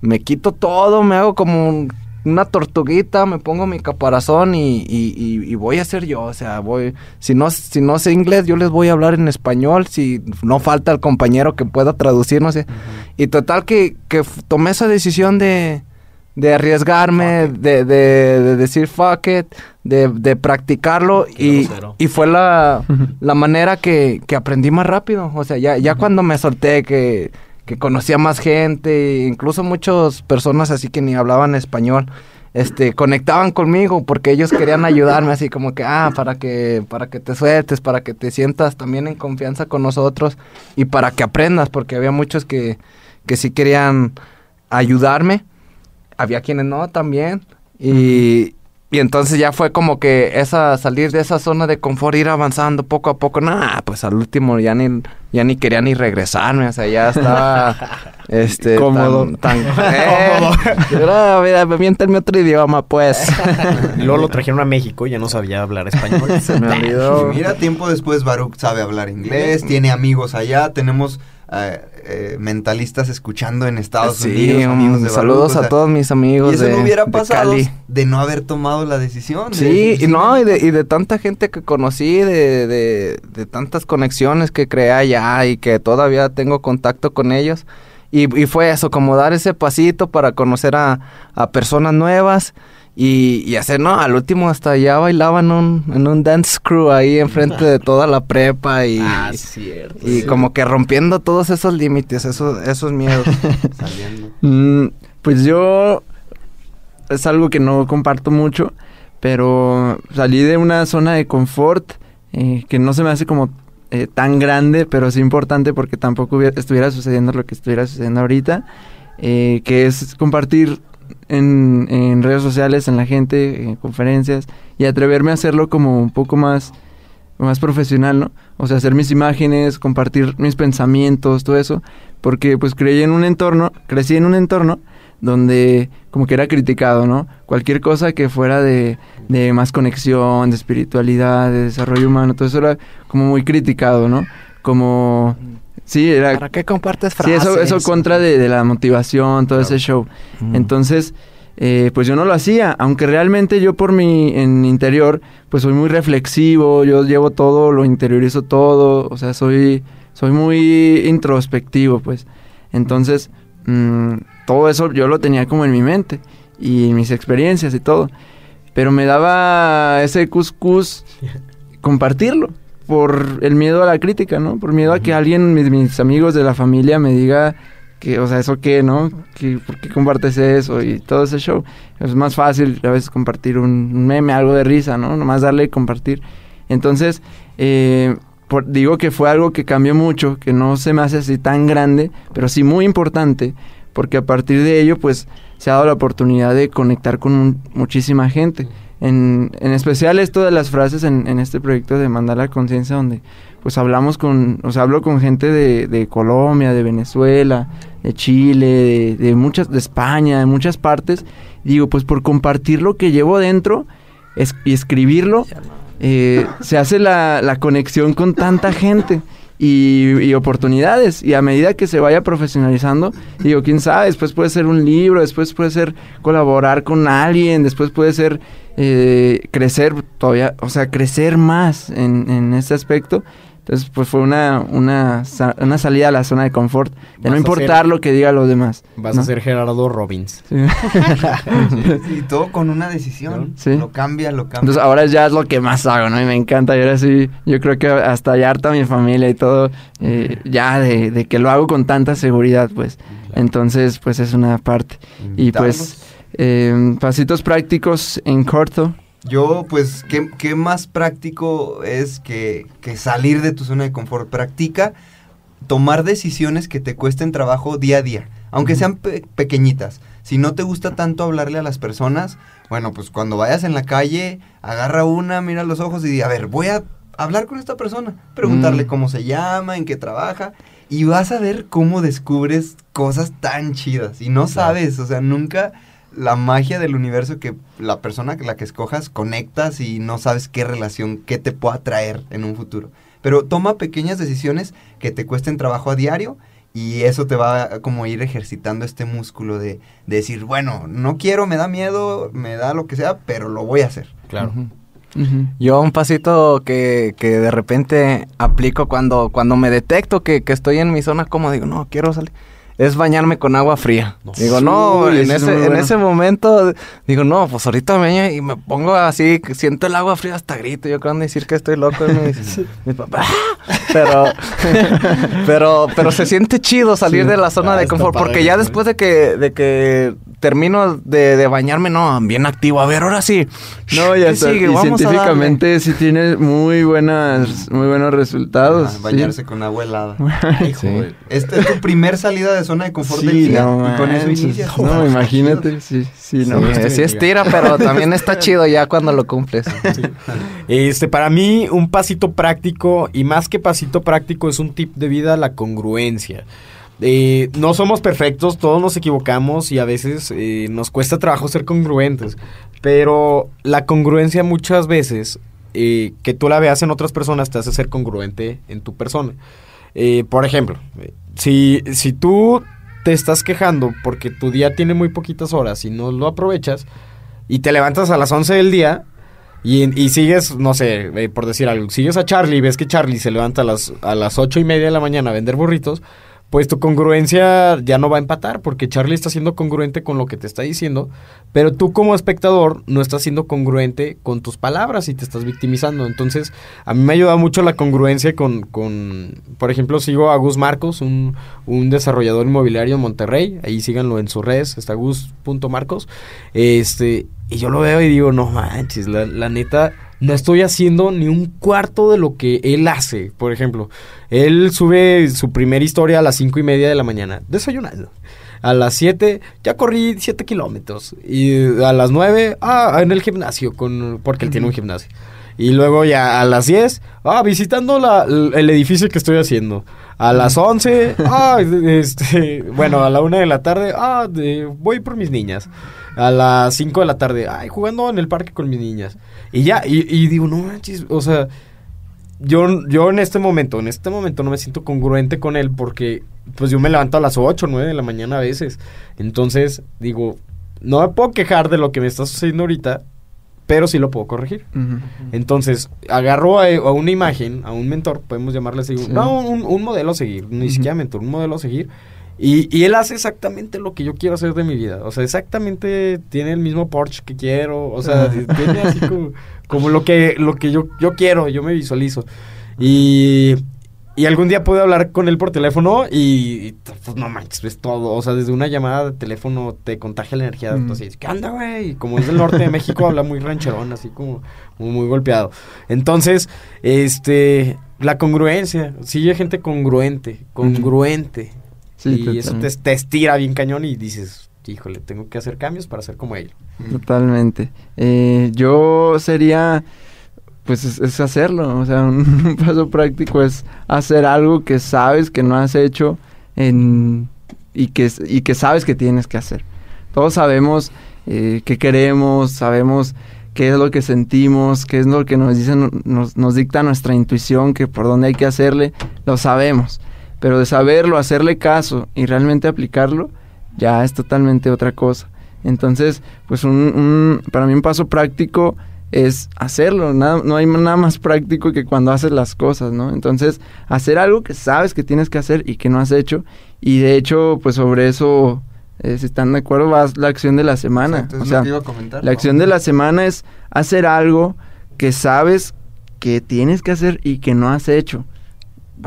me quito todo, me hago como un- una tortuguita, me pongo mi caparazón y, y- y- voy a ser yo. O sea, voy, si no, si no sé inglés, yo les voy a hablar en español, si no falta el compañero que pueda traducir, no sé. Y total que, que tomé esa decisión de, de arriesgarme, de, de, de decir fuck it, de, de practicarlo y, y fue la, la manera que, que aprendí más rápido. O sea, ya, ya cuando me solté, que, que conocía más gente, incluso muchas personas así que ni hablaban español, este, conectaban conmigo porque ellos querían ayudarme así como que, ah, para que, para que te sueltes, para que te sientas también en confianza con nosotros y para que aprendas, porque había muchos que, que sí querían ayudarme, había quienes no también, y, y entonces ya fue como que esa, salir de esa zona de confort, ir avanzando poco a poco, nah, pues al último ya ni, ya ni quería ni regresarme, o sea, ya estaba, este, Cómodo. tan, tan eh, pero, mira, miéntenme otro idioma, pues. Y luego lo trajeron a México y ya no sabía hablar español. Se me olvidó. Y mira, tiempo después Baruch sabe hablar inglés, tiene amigos allá, tenemos eh, eh, mentalistas escuchando en Estados Sí, Unidos. amigos de Baruch, saludos o sea, a todos mis amigos Y eso de, no hubiera de pasado Cali. de no haber tomado la decisión. de Sí, y no, y de, y de tanta gente que conocí, de, de, de tantas conexiones que creé allá y que todavía tengo contacto con ellos. Y, y fue eso, como dar ese pasito para conocer a, a personas nuevas y, y hacer, no, al último hasta allá bailaba en un, en un dance crew ahí enfrente de toda la prepa y, Ah, cierto. y como que rompiendo todos esos límites, esos, esos miedos. Saliendo. Mm, pues yo es algo que no comparto mucho, pero salí de una zona de confort eh, que no se me hace como eh, tan grande, pero sí importante porque tampoco hubiera- estuviera sucediendo lo que estuviera sucediendo ahorita, eh, que es compartir en, en redes sociales, en la gente, en conferencias y atreverme a hacerlo como un poco más más profesional, ¿no? O sea, hacer mis imágenes, compartir mis pensamientos, todo eso, porque pues creí en un entorno, crecí en un entorno donde como que era criticado, ¿no? Cualquier cosa que fuera de, de más conexión, de espiritualidad, de desarrollo humano, todo eso era como muy criticado, ¿no? Como... Sí, era... ¿Para qué compartes Sí, frases? eso, eso contra de, de la motivación, todo ese show. Mm. Entonces, eh, pues yo no lo hacía, aunque realmente yo por mi en interior, pues soy muy reflexivo, yo llevo todo, lo interiorizo todo, o sea, soy, soy muy introspectivo, pues. Entonces, mm, todo eso yo lo tenía como en mi mente y mis experiencias y todo. Pero me daba ese cuscús compartirlo por el miedo a la crítica, ¿no? Por miedo a que alguien, mis, mis amigos de la familia me diga que, o sea, ¿eso qué, no? Que, ¿Por qué compartes eso? Y todo ese show. Es más fácil a veces compartir un, meme, algo de risa, ¿no? Nomás darle y compartir. Entonces, eh, por- digo que fue algo que cambió mucho, que no se me hace así tan grande, pero sí muy importante, porque a partir de ello, pues, se ha dado la oportunidad de conectar con muchísima gente. En, en especial esto de las frases en, en este proyecto de Mandar la Conciencia, donde pues hablamos con, o sea, hablo con gente de, de Colombia, de Venezuela, de Chile, de, de muchas, de España, de muchas partes. Digo, pues por compartir lo que llevo dentro es- y escribirlo, eh, se hace la, la conexión con tanta gente y, y oportunidades. Y a medida que se vaya profesionalizando, digo, quién sabe, después puede ser un libro, después puede ser colaborar con alguien, después puede ser eh, crecer todavía, o sea, crecer más en, en ese aspecto. Entonces, pues fue una, una, una salida a la zona de confort, de Vas no importar ser- lo que digan los demás. Vas ¿no? a ser Gerardo Robbins. Sí. Y todo con una decisión. Sí. Lo cambia, lo cambia. Entonces ahora ya es lo que más hago, ¿no? Y me encanta. Y ahora sí, yo creo que hasta ya harta mi familia y todo, eh, ya de, de que lo hago con tanta seguridad, pues. Entonces, pues es una parte. Y pues, eh, pasitos prácticos en corto. Yo, pues, ¿qué, qué más práctico es que, que salir de tu zona de confort? Practica tomar decisiones que te cuesten trabajo día a día, aunque sean pe- pequeñitas. Si no te gusta tanto hablarle a las personas, bueno, pues cuando vayas en la calle, agarra una, mira los ojos y di, a ver, voy a hablar con esta persona, preguntarle Mm. cómo se llama, en qué trabaja, y vas a ver cómo descubres cosas tan chidas. Y no sabes, o sea, nunca la magia del universo que la persona que la que escojas conectas y no sabes qué relación, qué te pueda traer en un futuro. Pero toma pequeñas decisiones que te cuesten trabajo a diario y eso te va a como ir ejercitando este músculo de, de decir, bueno, no quiero, me da miedo, me da lo que sea, pero lo voy a hacer. Claro. Yo un pasito que, que de repente aplico cuando, cuando me detecto que, que estoy en mi zona como digo, no, quiero salir. Es bañarme con agua fría. No. Digo, no, en es ese, en ese momento, digo, no, pues ahorita me baño y me pongo así, siento el agua fría hasta grito. Yo creo que decir que estoy loco. dicen, mis papás. Pero, pero, pero se siente chido salir de la zona de confort. Porque padre, ya después de que, de que termino de, de bañarme, no, bien activo. A ver, ahora sí. No, y, ¿Qué hasta- sigue? y Vamos a darle. científicamente sí tiene muy buenas, muy buenos resultados. Ah, sí. bañarse con agua helada. Hijo, güey. Esta es tu primer salida de zona de confort Sí, del día. no y con eso manches. inicias. No, imagínate, sí, sí, no. Sí, sí estira, pero también está chido ya cuando lo cumples. Este, para mí, un pasito práctico, y más que pasito práctico, es un tip de vida, la congruencia. Eh, no somos perfectos, todos nos equivocamos y a veces eh, nos cuesta trabajo ser congruentes. Pero la congruencia muchas veces, eh, que tú la veas en otras personas, te hace ser congruente en tu persona. Eh, por ejemplo, si, si tú te estás quejando porque tu día tiene muy poquitas horas y no lo aprovechas, y te levantas a las 11 del día, y, y sigues, no sé, eh, por decir algo, sigues a Charlie y ves que Charlie se levanta a las, a las ocho y media de la mañana a vender burritos, pues tu congruencia ya no va a empatar, porque Charlie está siendo congruente con lo que te está diciendo, pero tú como espectador no estás siendo congruente con tus palabras y te estás victimizando. Entonces, a mí me ayuda mucho la congruencia con, con por ejemplo, sigo a Gus Marcos, un, un desarrollador inmobiliario en Monterrey, ahí síganlo en sus redes, está gus.marcos, este, y yo lo veo y digo, no manches, la neta, no estoy haciendo ni un cuarto de lo que él hace. Por ejemplo, él sube su primera historia a las cinco y media de la mañana, desayunando. A las 7 ya corrí 7 kilómetros. Y a las 9, ah, en el gimnasio, con, porque él tiene un gimnasio. Y luego ya a las 10, ah, visitando la- el edificio que estoy haciendo. A las 11, ah, este, bueno, a la 1 de la tarde, ah, de- voy por mis niñas. A las 5 de la tarde, ay, jugando en el parque con mis niñas. Y ya, y, y digo, no manches, o sea, yo, yo en este momento, en este momento no me siento congruente con él porque pues yo me levanto a las 8 o 9 de la mañana a veces. Entonces, digo, no me puedo quejar de lo que me está sucediendo ahorita, pero sí lo puedo corregir. Entonces, agarro a, a una imagen, a un mentor, podemos llamarle así, Sí. no, un, un modelo a seguir, ni siquiera mentor, un modelo a seguir. Y, y él hace exactamente lo que yo quiero hacer de mi vida. O sea, exactamente tiene el mismo Porsche que quiero. O sea, tiene así como, como lo que, lo que yo, yo quiero, yo me visualizo. Y, y algún día pude hablar con él por teléfono y, y, pues no manches, ves todo. O sea, desde una llamada de teléfono te contagia la energía. Mm. Así, ¿qué onda, güey? Y Como es del norte de México, habla muy rancherón, así como muy, muy golpeado. Entonces, este, la congruencia. Sigue gente congruente, congruente. Sí, y eso te, estira bien cañón y dices, híjole, tengo que hacer cambios para ser como él. Totalmente. Eh, yo sería, pues es, es hacerlo, o sea, un, paso práctico es hacer algo que sabes que no has hecho en, y, que, y que sabes que tienes que hacer. Todos sabemos eh, qué queremos, sabemos qué es lo que sentimos, qué es lo que nos dicen, nos, nos dicta nuestra intuición, que por dónde hay que hacerle, lo sabemos. Pero de saberlo, hacerle caso y realmente aplicarlo, ya es totalmente otra cosa. Entonces, pues un, un- para mí un paso práctico es hacerlo. Nada, no hay nada más práctico que cuando haces las cosas, ¿no? Entonces, hacer algo que sabes que tienes que hacer y que no has hecho. Y de hecho, pues sobre eso, eh, si están de acuerdo, va la acción de la semana. Exacto, o sea, iba a comentar, la ¿no? acción de la semana es hacer algo que sabes que tienes que hacer y que no has hecho.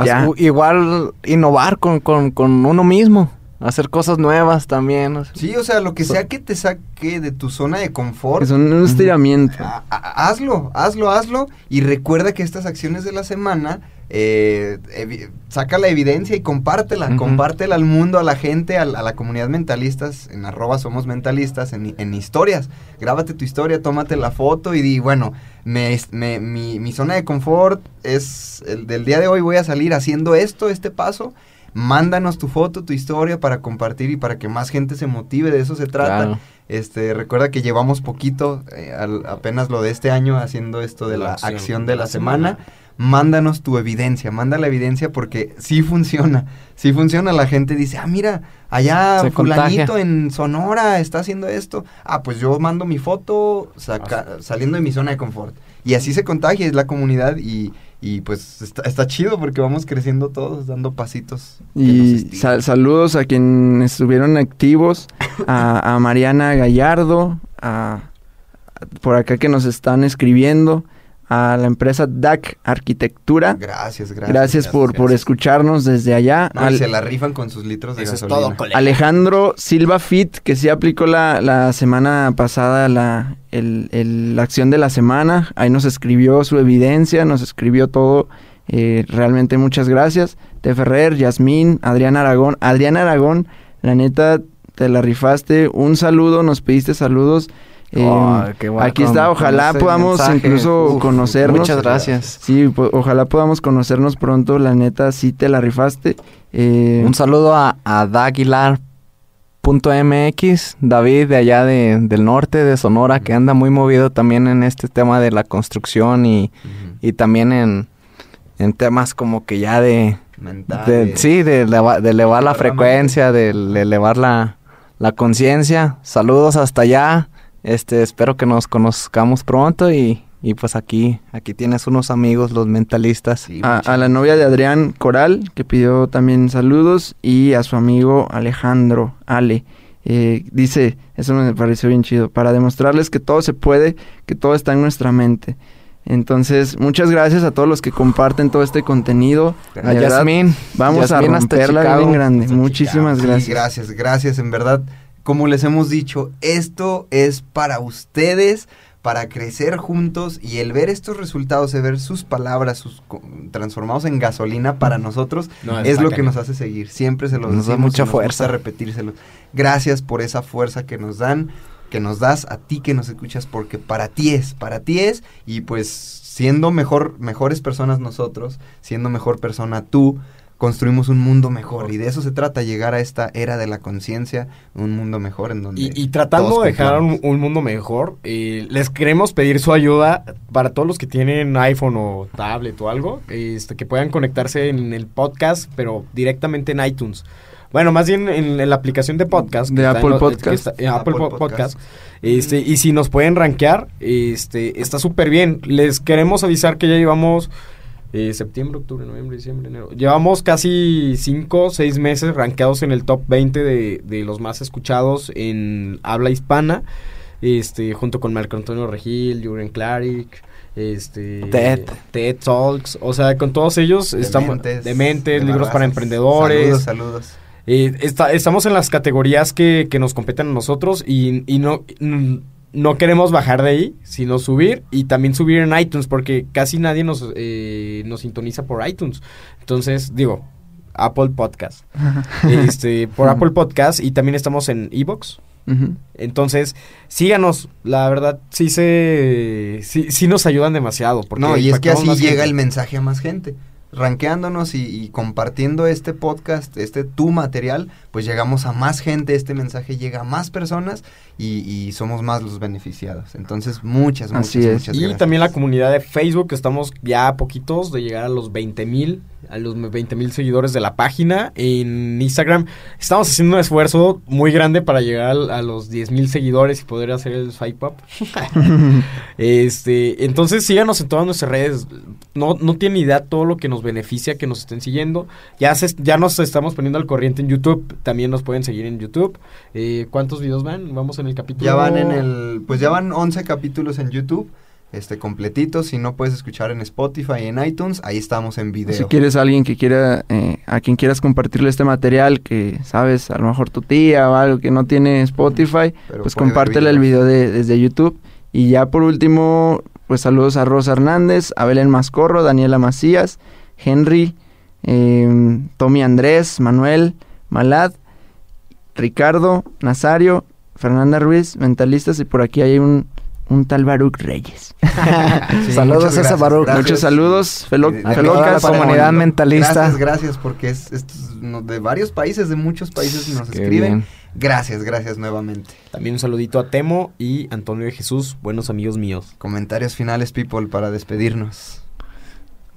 Ya. Igual innovar con, con, con uno mismo. Hacer cosas nuevas también. o sea. Sí, o sea, lo que sea que te saque de tu zona de confort, Es un, estiramiento. ha- ha- hazlo, hazlo, hazlo. Y recuerda que estas acciones de la semana, eh, evi- saca la evidencia y compártela. Compártela al mundo, a la gente, a, la- a la comunidad mentalistas, en arroba somos mentalistas, en, en historias. Grábate tu historia, tómate la foto y di, bueno, me, me- mi, mi zona de confort es el del día de hoy voy a salir haciendo esto, este paso. Mándanos tu foto, tu historia para compartir y para que más gente se motive, de eso se trata. Claro. Este, recuerda que llevamos poquito, eh, al- apenas lo de este año haciendo esto de la, acción, de la, semana. Mándanos tu evidencia, manda la evidencia porque sí funciona, sí funciona. La gente dice, ah, mira, allá Se fulanito contagia. en Sonora está haciendo esto. Ah, pues yo mando mi foto saca- saliendo de mi zona de confort. Y así se contagia, es la comunidad y, Y pues está, está chido porque vamos creciendo todos, dando pasitos. Y sal- saludos a quienes estuvieron activos, a, a Mariana Gallardo, a, por acá que nos están escribiendo, a la empresa DAC Arquitectura. Gracias, gracias. Gracias, por, por gracias. escucharnos desde allá. No, y Al- se la rifan con sus litros de Eso es gasolina. todo, colega. Alejandro Silva Fit, que sí aplicó la, la semana pasada la, el- el- la acción de la semana. Ahí nos escribió su evidencia, nos escribió todo. Eh, realmente muchas gracias. Te Ferrer, Yasmín, Adrián Aragón. Adrián Aragón, la neta, te la rifaste. Un saludo, nos pediste saludos. Eh, Oh, qué aquí está, ojalá podamos mensaje. incluso Uf, conocernos. Muchas gracias. Sí, ojalá podamos conocernos pronto. La neta, sí te la rifaste. Eh, Un saludo a, a Daguilar.mx, David de allá de- del norte de Sonora, que anda muy movido también en este tema de la construcción y, y también en, en temas como que ya de, Mental. de- sí, de, eleva- de elevar la frecuencia, de, de elevar la, la conciencia. Saludos hasta allá. Este, espero que nos conozcamos pronto y, y pues aquí, aquí tienes unos amigos, los mentalistas. Sí, a, la novia de Adrián Coral, que pidió también saludos, y a su amigo Alejandro, Ale. Eh, dice, eso me pareció bien chido, para demostrarles que todo se puede, que todo está en nuestra mente. Entonces, muchas gracias a todos los que comparten todo este contenido. A Yasmín. Vamos Yasmín a hasta romperla Chicago. bien grande. Hasta Muchísimas Chicago. Sí, gracias. gracias, gracias. En verdad, como les hemos dicho, esto es para ustedes, para crecer juntos y el ver estos resultados, el ver sus palabras sus, transformados en gasolina para nosotros No, es lo que nos hace seguir. Siempre se los Nos da decimos y mucha nos gusta fuerza. repetírselo. Gracias por esa fuerza que nos dan, que nos das a ti que nos escuchas, porque para ti es, para ti es, y pues siendo mejor, mejores personas nosotros, siendo mejor persona tú, construimos un mundo mejor. Y de eso se trata, llegar a esta era de la conciencia, un mundo mejor en donde... Y, y tratando de dejar un, mundo mejor, eh, les queremos pedir su ayuda para todos los que tienen iPhone o tablet o algo, este, que puedan conectarse en el podcast, pero directamente en iTunes. Bueno, más bien en, en la aplicación de podcast. De en Apple Podcast. está- en Apple, Apple Po- Podcast. Podcast. Este, y si nos pueden rankear, este, está súper bien. Les queremos avisar que ya llevamos eh, septiembre, octubre, noviembre, diciembre, enero. Llevamos casi 5 o 6 meses rankeados en el top 20 de, de los más escuchados en habla hispana. Este, junto con Marco Antonio Regil, Jürgen Klarik, este Ted. Ted Talks, o sea, con todos ellos estamos Dementes, dementes, de libros para emprendedores. Saludos, saludos. Eh, está- estamos en las categorías que, que nos competen a nosotros y, y no, no queremos bajar de ahí, sino subir y también subir en iTunes porque casi nadie nos, eh, nos sintoniza por iTunes. Entonces, digo, Apple Podcast. este, por Apple Podcast y también estamos en Evox. Entonces, síganos, la verdad, sí se, sí, sí nos ayudan demasiado. Porque No, y es que así llega gente. el mensaje a más gente. Ranqueándonos y, y compartiendo este podcast, este tu material, pues llegamos a más gente, este mensaje llega a más personas y, y somos más los beneficiados. Entonces, muchas, muchas, Así es. muchas Y gracias. también la comunidad de Facebook, que estamos ya a poquitos de llegar a los 20 mil, a los 20 mil seguidores de la página. En Instagram estamos haciendo un esfuerzo muy grande para llegar a, los 10 mil seguidores y poder hacer el swipe up. este, entonces síganos en todas nuestras redes. No, no tienen idea todo lo que nos beneficia que nos estén siguiendo. Ya, se, ya nos estamos poniendo al corriente en YouTube. También nos pueden seguir en YouTube. Eh, ¿Cuántos videos van? Vamos en el capítulo. Ya van en el, pues ya van 11 capítulos en YouTube, este completitos. Si no puedes escuchar en Spotify y en iTunes, ahí estamos en video. Si quieres a alguien que quiera, eh, a quien quieras compartirle este material, que sabes, a lo mejor tu tía o algo que no tiene Spotify, Pero pues compártele el video de- desde YouTube. Y ya por último, pues saludos a Rosa Hernández, a Belén Mascorro, Daniela Macías, Henry, eh, Tommy Andrés, Manuel, Malad, Ricardo, Nazario, Fernanda Ruiz, mentalistas, y por aquí hay un, un tal Baruch Reyes. Sí, Saludos a Baruch. gracias. Muchos saludos, felo- De- felocas. comunidad mentalista. Gracias, gracias, porque es, de varios países, de muchos países nos Qué escriben. bien. Gracias, gracias nuevamente. También un saludito a Temo y Antonio de Jesús, buenos amigos míos. Comentarios finales, people, para despedirnos.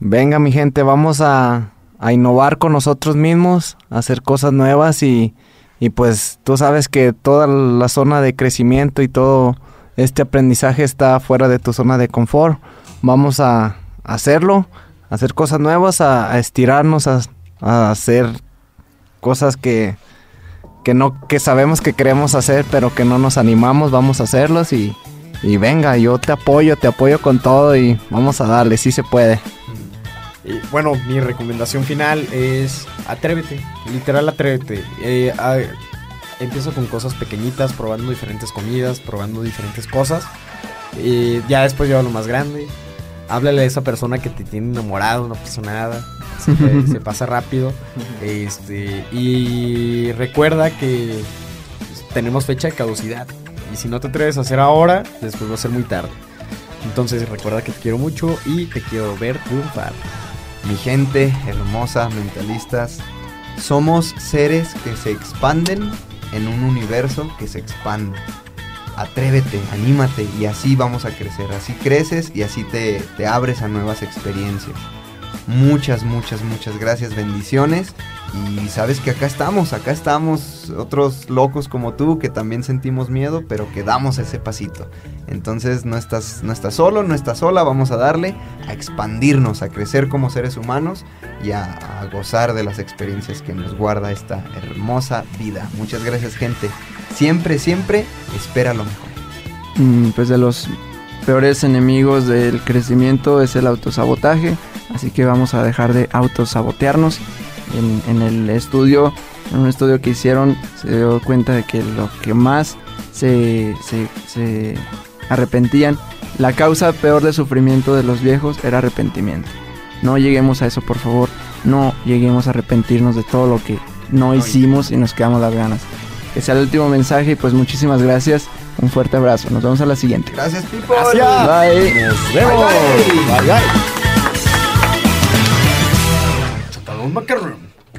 Venga, mi gente, vamos a, a innovar con nosotros mismos, a hacer cosas nuevas y, y pues tú sabes que toda la zona de crecimiento y todo este aprendizaje está fuera de tu zona de confort. Vamos a hacerlo, hacer cosas nuevas, a, estirarnos, a, hacer cosas que, que no que sabemos que queremos hacer, pero que no nos animamos, vamos a hacerlos y, y venga, yo te apoyo, te apoyo con todo y vamos a darle, sí se puede. Y, bueno, mi recomendación final es atrévete, literal atrévete. Eh, a- empiezo con cosas pequeñitas, probando diferentes comidas, probando diferentes cosas. Y ya después lleva lo más grande. Háblale a esa persona que te tiene enamorado, no pasa nada. Se, te- se pasa rápido. Este, y recuerda que tenemos fecha de caducidad. Y si no te atreves a hacer ahora, después va a ser muy tarde. Entonces recuerda que te quiero mucho y te quiero ver triunfar. Mi gente hermosa, mentalistas, somos seres que se expanden en un universo que se expande. Atrévete, anímate y así vamos a crecer. Así creces y así te, te abres a nuevas experiencias. Muchas, muchas, muchas gracias, bendiciones. Y sabes que acá estamos, acá estamos otros locos como tú que también sentimos miedo, pero que damos ese pasito. Entonces no estás, no estás solo, no estás sola, vamos a darle a expandirnos, a crecer como seres humanos y a, gozar de las experiencias que nos guarda esta hermosa vida. Muchas gracias gente. Siempre, siempre espera lo mejor. Mm, pues de los peores enemigos del crecimiento es el autosabotaje, así que vamos a dejar de autosabotearnos. En, en el estudio, en un estudio que hicieron, se dio cuenta de que lo que más se, se- se arrepentían, la causa peor de sufrimiento de los viejos era arrepentimiento. No lleguemos a eso, por favor. No lleguemos a arrepentirnos de todo lo que no hicimos y nos quedamos las ganas. Que sea el último mensaje y pues muchísimas gracias. Un fuerte abrazo. Nos vemos a la siguiente. Gracias, people. Bye. Nos vemos. Bye, Bye, bye. Chatalón